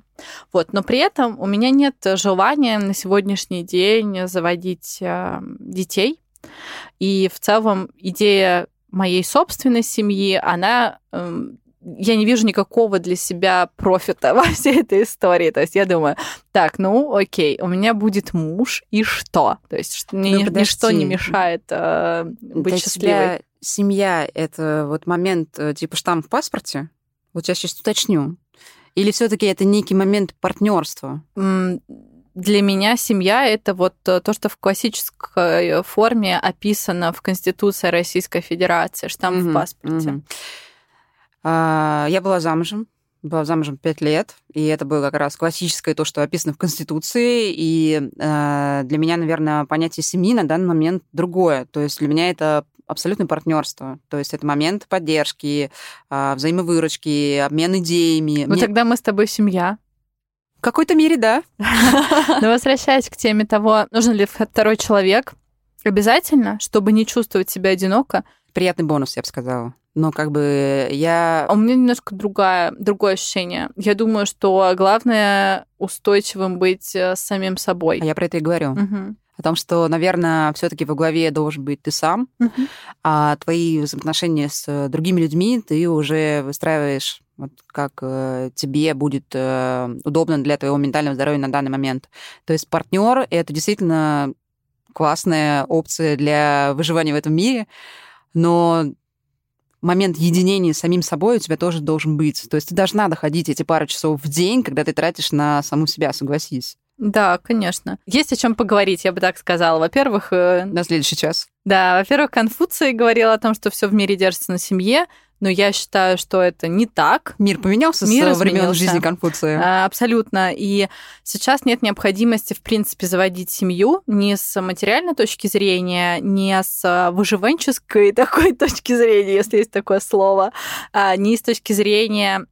Вот. Но при этом у меня нет желания на сегодняшний день заводить а, детей. И в целом идея моей собственной семьи, она эм, я не вижу никакого для себя профита во всей этой истории. То есть я думаю, так, ну окей, у меня будет муж, и что? То есть мне ну, ничто не мешает э, быть для счастливой. Тебя семья — это вот момент э, типа штамп в паспорте? Вот я сейчас уточню. Или все таки это некий момент партнерства? Для меня семья это вот э, то, что в классической форме описано в Конституции Российской Федерации, штамп угу, в паспорте. Угу. А, я была замужем, была замужем пять лет, и это было как раз классическое то, что описано в Конституции, и а, для меня, наверное, понятие семьи на данный момент другое. То есть для меня это абсолютное партнерство. То есть это момент поддержки, а, взаимовыручки, обмен идеями. Ну Мне... тогда мы с тобой семья. В какой-то мере, да. Но возвращаясь к теме того, нужен ли второй человек, обязательно, чтобы не чувствовать себя одиноко. Приятный бонус, я бы сказала но как бы я... А у меня немножко другая, другое ощущение. Я думаю, что главное устойчивым быть э, самим собой. А я про это и говорю. Угу. О том, что, наверное, все-таки во главе должен быть ты сам, угу. а твои взаимоотношения с другими людьми ты уже выстраиваешь вот как э, тебе будет э, удобно для твоего ментального здоровья на данный момент. То есть партнер это действительно классная опция для выживания в этом мире, но момент единения с самим собой у тебя тоже должен быть. То есть ты должна доходить эти пару часов в день, когда ты тратишь на саму себя, согласись. Да, конечно. Есть о чем поговорить, я бы так сказала. Во-первых... Э, на следующий час. Да, во-первых, Конфуций говорил о том, что все в мире держится на семье, но я считаю, что это не так. Мир поменялся Мир с времен жизни Конфуция. А, абсолютно. И сейчас нет необходимости, в принципе, заводить семью ни с материальной точки зрения, ни с выживанческой такой точки зрения, если есть такое слово, а, ни с точки зрения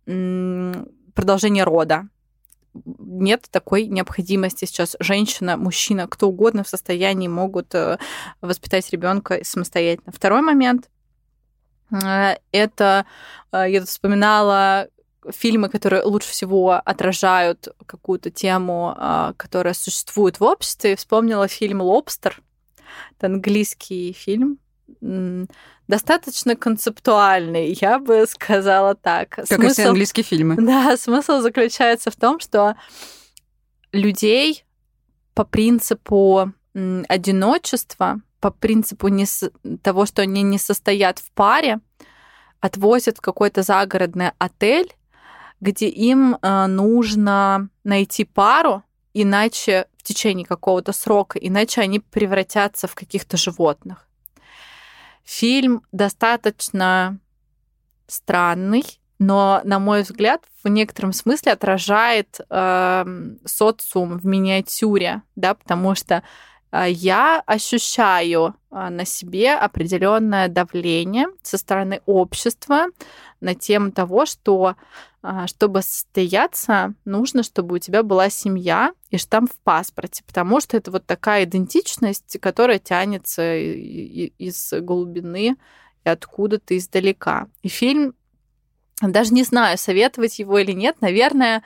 продолжения рода нет такой необходимости сейчас. Женщина, мужчина, кто угодно в состоянии могут э, воспитать ребенка самостоятельно. Второй момент это, э, я тут вспоминала фильмы, которые лучше всего отражают какую-то тему, э, которая существует в обществе. Вспомнила фильм «Лобстер». Это английский фильм, достаточно концептуальный, я бы сказала так. Как смысл, и все английские фильмы. Да, смысл заключается в том, что людей по принципу одиночества по принципу не с... того, что они не состоят в паре, отвозят в какой-то загородный отель, где им э, нужно найти пару, иначе в течение какого-то срока, иначе они превратятся в каких-то животных. Фильм достаточно странный, но, на мой взгляд, в некотором смысле отражает э, социум в миниатюре, да, потому что я ощущаю а, на себе определенное давление со стороны общества на тему того, что а, чтобы состояться, нужно, чтобы у тебя была семья и штамп в паспорте, потому что это вот такая идентичность, которая тянется из глубины и откуда-то издалека. И фильм, даже не знаю, советовать его или нет, наверное,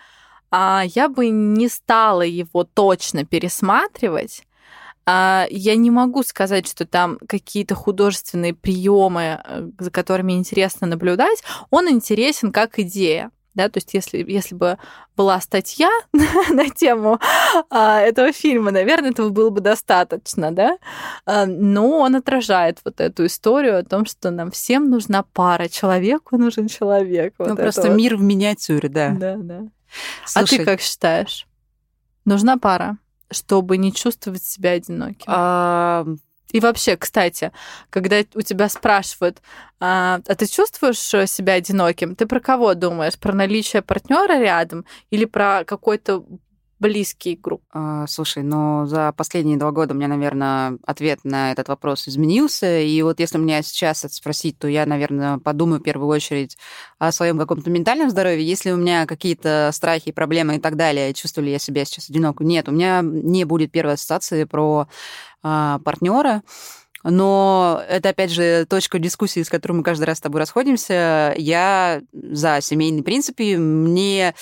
а, я бы не стала его точно пересматривать, а, я не могу сказать, что там какие-то художественные приемы, э, за которыми интересно наблюдать. Он интересен как идея. Да, то есть если, если бы была статья на тему а, этого фильма, наверное, этого было бы достаточно, да, а, но он отражает вот эту историю о том, что нам всем нужна пара, человеку нужен человек. Ну, вот просто вот. мир в миниатюре, да. Да, да. Слушай, а ты как считаешь? Нужна пара? Чтобы не чувствовать себя одиноким? А... И вообще, кстати, когда у тебя спрашивают, а, а ты чувствуешь себя одиноким, ты про кого думаешь? Про наличие партнера рядом или про какой-то близкий групп? А, слушай, ну за последние два года у меня, наверное, ответ на этот вопрос изменился. И вот если меня сейчас это спросить, то я, наверное, подумаю в первую очередь о своем каком-то ментальном здоровье. Если у меня какие-то страхи, проблемы и так далее, чувствую ли я себя сейчас одиноко? Нет, у меня не будет первой ассоциации про а, партнера. Но это, опять же, точка дискуссии, с которой мы каждый раз с тобой расходимся. Я за семейные принципы. Мне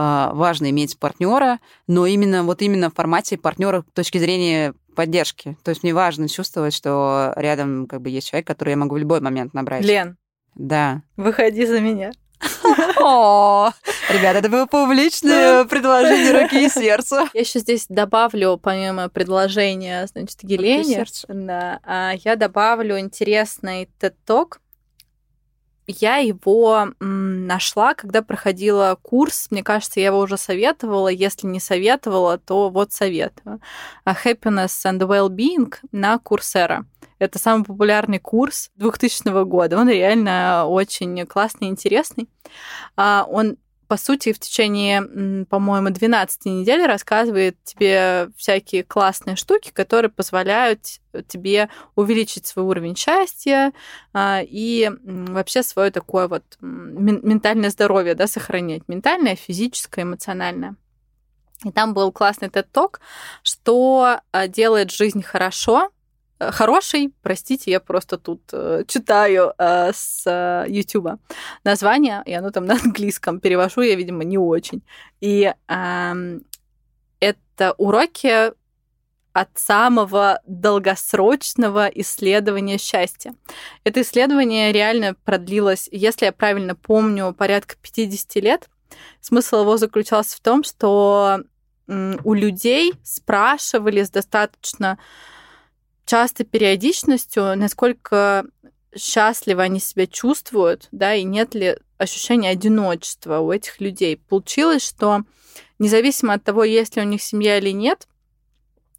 важно иметь партнера, но именно вот именно в формате партнера с точки зрения поддержки. То есть мне важно чувствовать, что рядом как бы есть человек, который я могу в любой момент набрать. Лен. Да. Выходи за меня. О, ребята, это было публичное предложение руки и сердца. Я еще здесь добавлю, помимо предложения, значит, Гелене, да, а, я добавлю интересный TED-ток я его нашла, когда проходила курс. Мне кажется, я его уже советовала. Если не советовала, то вот советую. Happiness and Well-being на Курсера. Это самый популярный курс 2000 года. Он реально очень классный, интересный. А, он по сути, в течение, по-моему, 12 недель рассказывает тебе всякие классные штуки, которые позволяют тебе увеличить свой уровень счастья а, и вообще свое такое вот ментальное здоровье, да, сохранять. Ментальное, физическое, эмоциональное. И там был классный TED-ток, что а, делает жизнь хорошо, хороший, простите, я просто тут э, читаю э, с э, YouTube название, и оно там на английском перевожу, я, видимо, не очень. И э, это уроки от самого долгосрочного исследования счастья. Это исследование реально продлилось, если я правильно помню, порядка 50 лет. Смысл его заключался в том, что у людей спрашивали с достаточно часто периодичностью, насколько счастливо они себя чувствуют, да, и нет ли ощущения одиночества у этих людей. Получилось, что независимо от того, есть ли у них семья или нет,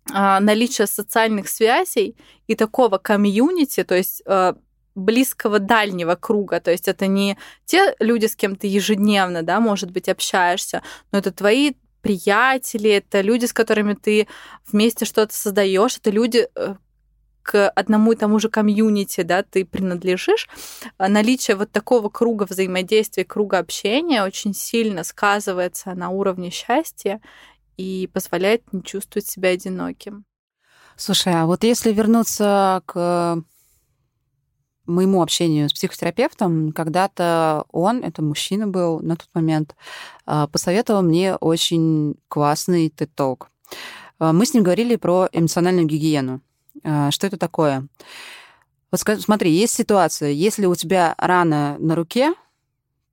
а, наличие социальных связей и такого комьюнити, то есть а, близкого дальнего круга, то есть это не те люди, с кем ты ежедневно, да, может быть, общаешься, но это твои приятели, это люди, с которыми ты вместе что-то создаешь, это люди, э, к одному и тому же комьюнити, да, ты принадлежишь, а наличие вот такого круга взаимодействия, круга общения очень сильно сказывается на уровне счастья и позволяет не чувствовать себя одиноким. Слушай, а вот если вернуться к моему общению с психотерапевтом, когда-то он, это мужчина был на тот момент, а, посоветовал мне очень классный TED-ток. А, мы с ним говорили про эмоциональную гигиену. А, что это такое? Вот смотри, есть ситуация, если у тебя рана на руке,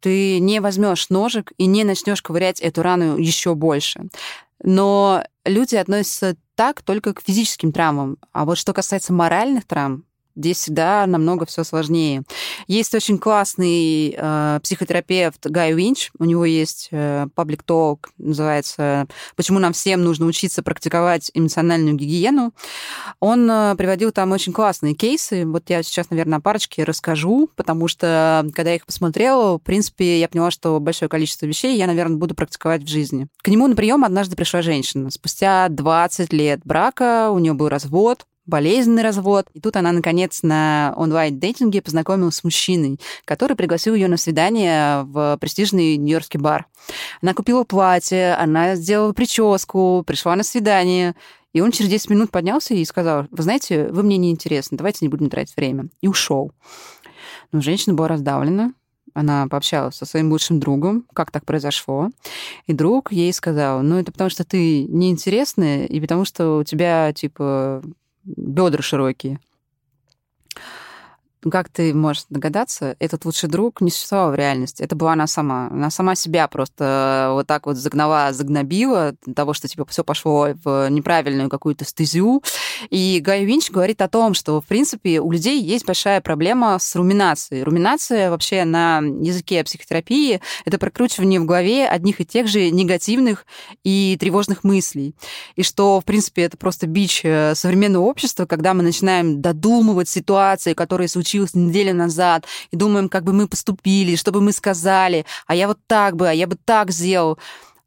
ты не возьмешь ножик и не начнешь ковырять эту рану еще больше. Но люди относятся так только к физическим травмам. А вот что касается моральных травм, Здесь всегда намного все сложнее. Есть очень классный э, психотерапевт Гай Винч. У него есть э, public talk, называется «Почему нам всем нужно учиться практиковать эмоциональную гигиену». Он э, приводил там очень классные кейсы. Вот я сейчас, наверное, парочки расскажу, потому что, когда я их посмотрела, в принципе, я поняла, что большое количество вещей я, наверное, буду практиковать в жизни. К нему на прием однажды пришла женщина. Спустя 20 лет брака у нее был развод, болезненный развод. И тут она, наконец, на онлайн-дейтинге познакомилась с мужчиной, который пригласил ее на свидание в престижный нью-йоркский бар. Она купила платье, она сделала прическу, пришла на свидание. И он через 10 минут поднялся и сказал, вы знаете, вы мне не интересны, давайте не будем тратить время. И ушел. Но женщина была раздавлена, она пообщалась со своим лучшим другом, как так произошло. И друг ей сказал, ну, это потому что ты неинтересная, и потому что у тебя, типа, бедра широкие. Как ты можешь догадаться, этот лучший друг не существовал в реальности. Это была она сама. Она сама себя просто вот так вот загнала, загнобила того, что типа все пошло в неправильную какую-то стезю. И Гай Винч говорит о том, что, в принципе, у людей есть большая проблема с руминацией. Руминация вообще на языке психотерапии — это прокручивание в голове одних и тех же негативных и тревожных мыслей. И что, в принципе, это просто бич э, современного общества, когда мы начинаем додумывать ситуации, которые случились неделю назад, и думаем, как бы мы поступили, что бы мы сказали, а я вот так бы, а я бы так сделал.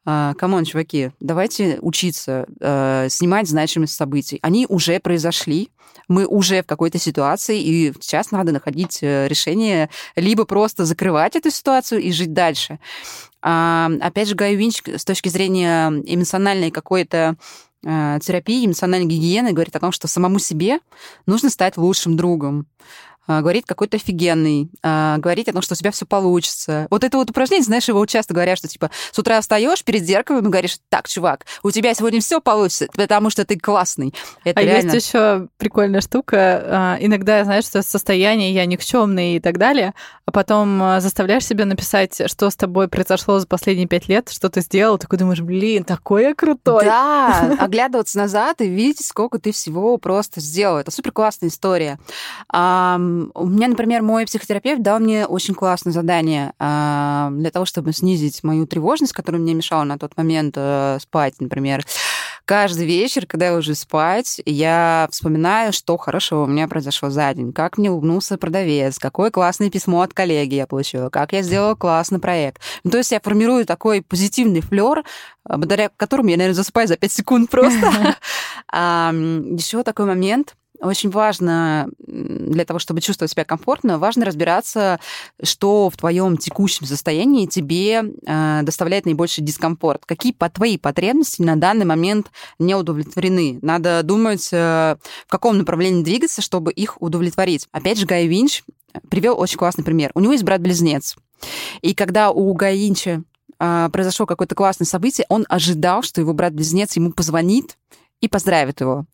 Come on, uh, чуваки, давайте учиться uh, снимать значимость событий. Они уже произошли, мы уже в какой-то ситуации, и сейчас надо находить э, решение либо просто закрывать эту ситуацию и жить дальше. Uh, опять же, Гай Винч с точки зрения эмоциональной какой-то э, терапии, эмоциональной гигиены говорит о том, что самому себе нужно стать лучшим другом. А, говорить какой-то офигенный, а, говорить о том, что у тебя все получится. Вот это вот упражнение, знаешь, его часто говорят, что типа с утра встаешь перед зеркалом и говоришь, так, чувак, у тебя сегодня все получится, потому что ты классный. Это а реально... есть еще прикольная штука. А, иногда, знаешь, что состояние я никчемный и так далее, а потом заставляешь себя написать, что с тобой произошло за последние пять лет, что ты сделал, такой думаешь, блин, такой я крутой. Да, оглядываться назад и видеть, сколько ты всего просто сделал. Это супер классная история. У меня, например, мой психотерапевт дал мне очень классное задание а, для того, чтобы снизить мою тревожность, которая мне мешала на тот момент э, спать, например. Каждый вечер, когда я уже спать, я вспоминаю, что хорошего у меня произошло за день, как мне улыбнулся продавец, какое классное письмо от коллеги я получила, как я сделала классный проект. Ну, то есть я формирую такой позитивный флер, благодаря которому я, наверное, засыпаю за 5 секунд просто. Еще такой момент, очень важно для того, чтобы чувствовать себя комфортно, важно разбираться, что в твоем текущем состоянии тебе э, доставляет наибольший дискомфорт. Какие по твои потребности на данный момент не удовлетворены. Надо думать, э, в каком направлении двигаться, чтобы их удовлетворить. Опять же, Гай Винч привел очень классный пример. У него есть брат-близнец. И когда у Гая Винча э, произошло какое-то классное событие, он ожидал, что его брат-близнец ему позвонит и поздравит его.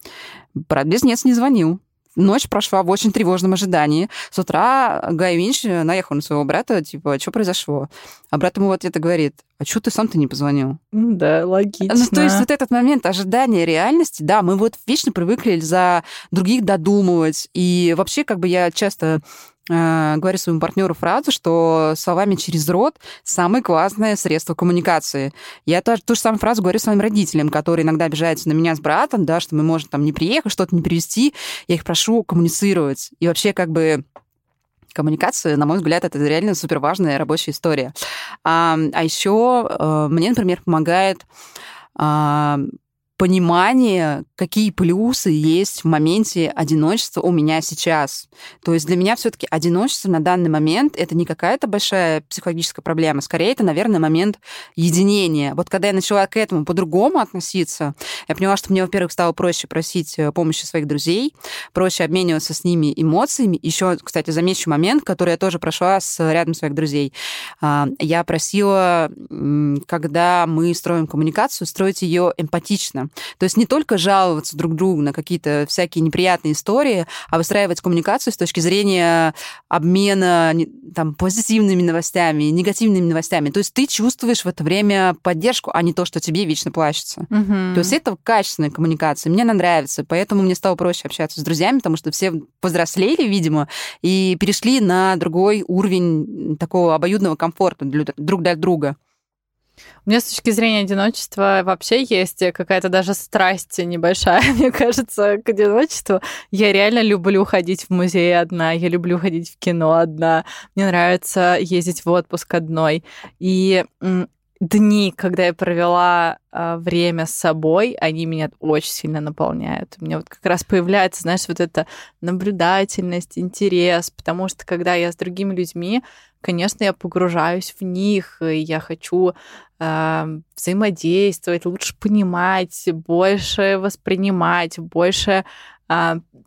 Брат-близнец не звонил. Ночь прошла в очень тревожном ожидании. С утра Гай Винч наехал на своего брата, типа, что произошло? А брат ему в ответ говорит, а что ты сам-то не позвонил? Да, логично. Ну, то есть вот этот момент ожидания реальности, да, мы вот вечно привыкли за других додумывать. И вообще, как бы я часто говорю своему партнеру фразу, что словами через рот самое классное средство коммуникации. Я тоже ту же самую фразу говорю своим родителям, которые иногда обижаются на меня с братом, да, что мы можем там не приехать, что-то не привезти. Я их прошу коммуницировать. И вообще как бы коммуникация, на мой взгляд, это реально супер важная рабочая история. А, а еще э, мне, например, помогает понимание, какие плюсы есть в моменте одиночества у меня сейчас. То есть для меня все-таки одиночество на данный момент это не какая-то большая психологическая проблема, скорее это, наверное, момент единения. Вот когда я начала к этому по-другому относиться, я поняла, что мне, во-первых, стало проще просить э, помощи своих друзей, проще обмениваться с ними эмоциями. Еще, кстати, замечу момент, который я тоже прошла с рядом своих друзей. А, я просила, когда мы строим коммуникацию, строить ее эмпатично. То есть не только жаловаться друг другу на какие-то всякие неприятные истории, а выстраивать коммуникацию с точки зрения обмена там, позитивными новостями, негативными новостями. То есть ты чувствуешь в это время поддержку, а не то, что тебе вечно плачется. Угу. То есть это качественная коммуникация. Мне она нравится, поэтому мне стало проще общаться с друзьями, потому что все повзрослели, видимо, и перешли на другой уровень такого обоюдного комфорта друг для друга. У меня с точки зрения одиночества вообще есть какая-то даже страсть небольшая, мне кажется, к одиночеству. Я реально люблю ходить в музей одна, я люблю ходить в кино одна, мне нравится ездить в отпуск одной. И дни, когда я провела э, время с собой, они меня очень сильно наполняют. У меня вот как раз появляется, знаешь, вот эта наблюдательность, интерес, потому что когда я с другими людьми, конечно, я погружаюсь в них, и я хочу э, взаимодействовать, лучше понимать, больше воспринимать, больше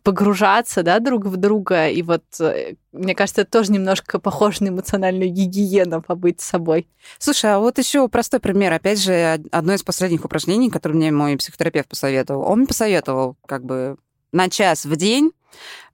погружаться, да, друг в друга. И вот, э, мне кажется, это тоже немножко похоже на эмоциональную гигиену побыть с собой. Слушай, а вот еще простой пример. Опять же, одно из последних упражнений, которое мне мой психотерапевт посоветовал. Он мне посоветовал как бы на час в день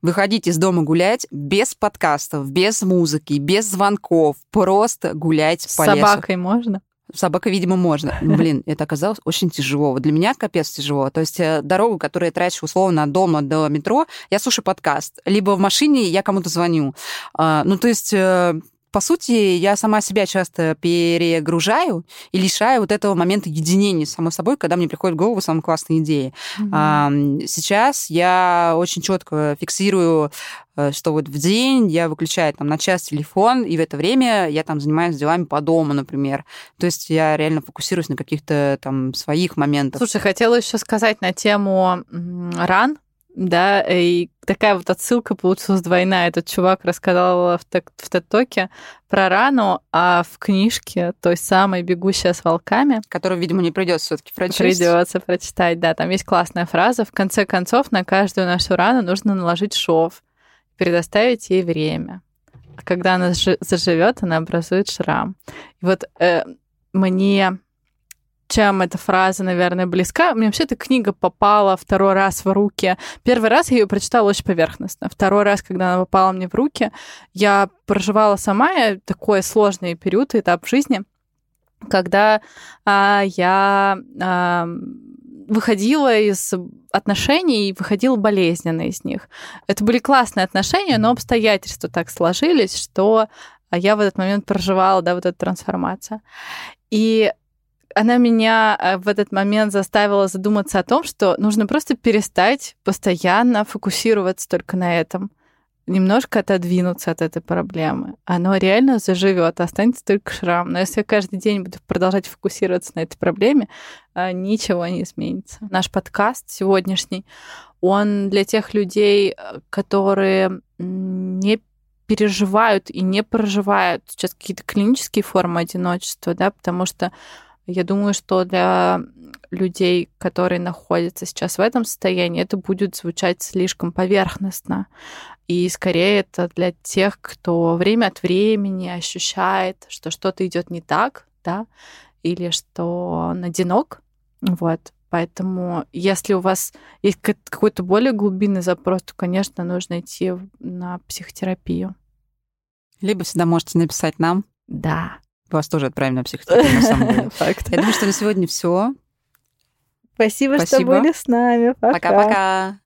выходить из дома гулять без подкастов, без музыки, без звонков, просто гулять с по лесу. С собакой можно? Собака, видимо, можно. Блин, это оказалось очень тяжело. Вот для меня капец тяжело. То есть э, дорогу, которую я трачу условно от дома до метро, я слушаю подкаст. Либо в машине я кому-то звоню. А, ну, то есть э, по сути, я сама себя часто перегружаю и лишаю вот этого момента единения с самой собой, когда мне приходит в голову самые классные идеи. Mm-hmm. Сейчас я очень четко фиксирую, э, что вот в день я выключаю там на час телефон, и в это время я там занимаюсь делами по дому, например. То есть я реально фокусируюсь на каких-то там своих моментах. Слушай, хотела еще сказать на тему ран, да, и такая вот отсылка получилась двойная. Этот чувак рассказал в, в ТикТоке про рану, а в книжке той самой «Бегущая с волками», которую, видимо, не придется все таки прочесть. Придется прочитать, да. Там есть классная фраза. В конце концов, на каждую нашу рану нужно наложить шов, предоставить ей время. А когда она заживет, она образует шрам. И вот э, мне чем эта фраза, наверное, близка. Мне вообще эта книга попала второй раз в руки. Первый раз я ее прочитала очень поверхностно. Второй раз, когда она попала мне в руки, я проживала сама такой сложный период, этап жизни, когда а, я а, выходила из отношений и выходила болезненно из них. Это были классные отношения, но обстоятельства так сложились, что я в этот момент проживала, да, вот эту трансформацию. И она меня э, в этот момент заставила задуматься о том, что нужно просто перестать постоянно фокусироваться только на этом, немножко отодвинуться от этой проблемы. Оно реально заживет, останется только шрам. Но если я каждый день буду продолжать фокусироваться на этой проблеме, э, ничего не изменится. Наш подкаст сегодняшний, он для тех людей, э, которые не переживают и не проживают сейчас какие-то клинические формы одиночества, да, потому что я думаю, что для людей, которые находятся сейчас в этом состоянии, это будет звучать слишком поверхностно. И скорее это для тех, кто время от времени ощущает, что что-то идет не так, да, или что он одинок. Вот. Поэтому, если у вас есть какой-то более глубинный запрос, то, конечно, нужно идти на психотерапию. Либо всегда можете написать нам. Да. Вас тоже отправим на психотерапию, на самом деле. Факт. Я думаю, что на сегодня все. Спасибо, Спасибо, что были с нами. Пока-пока.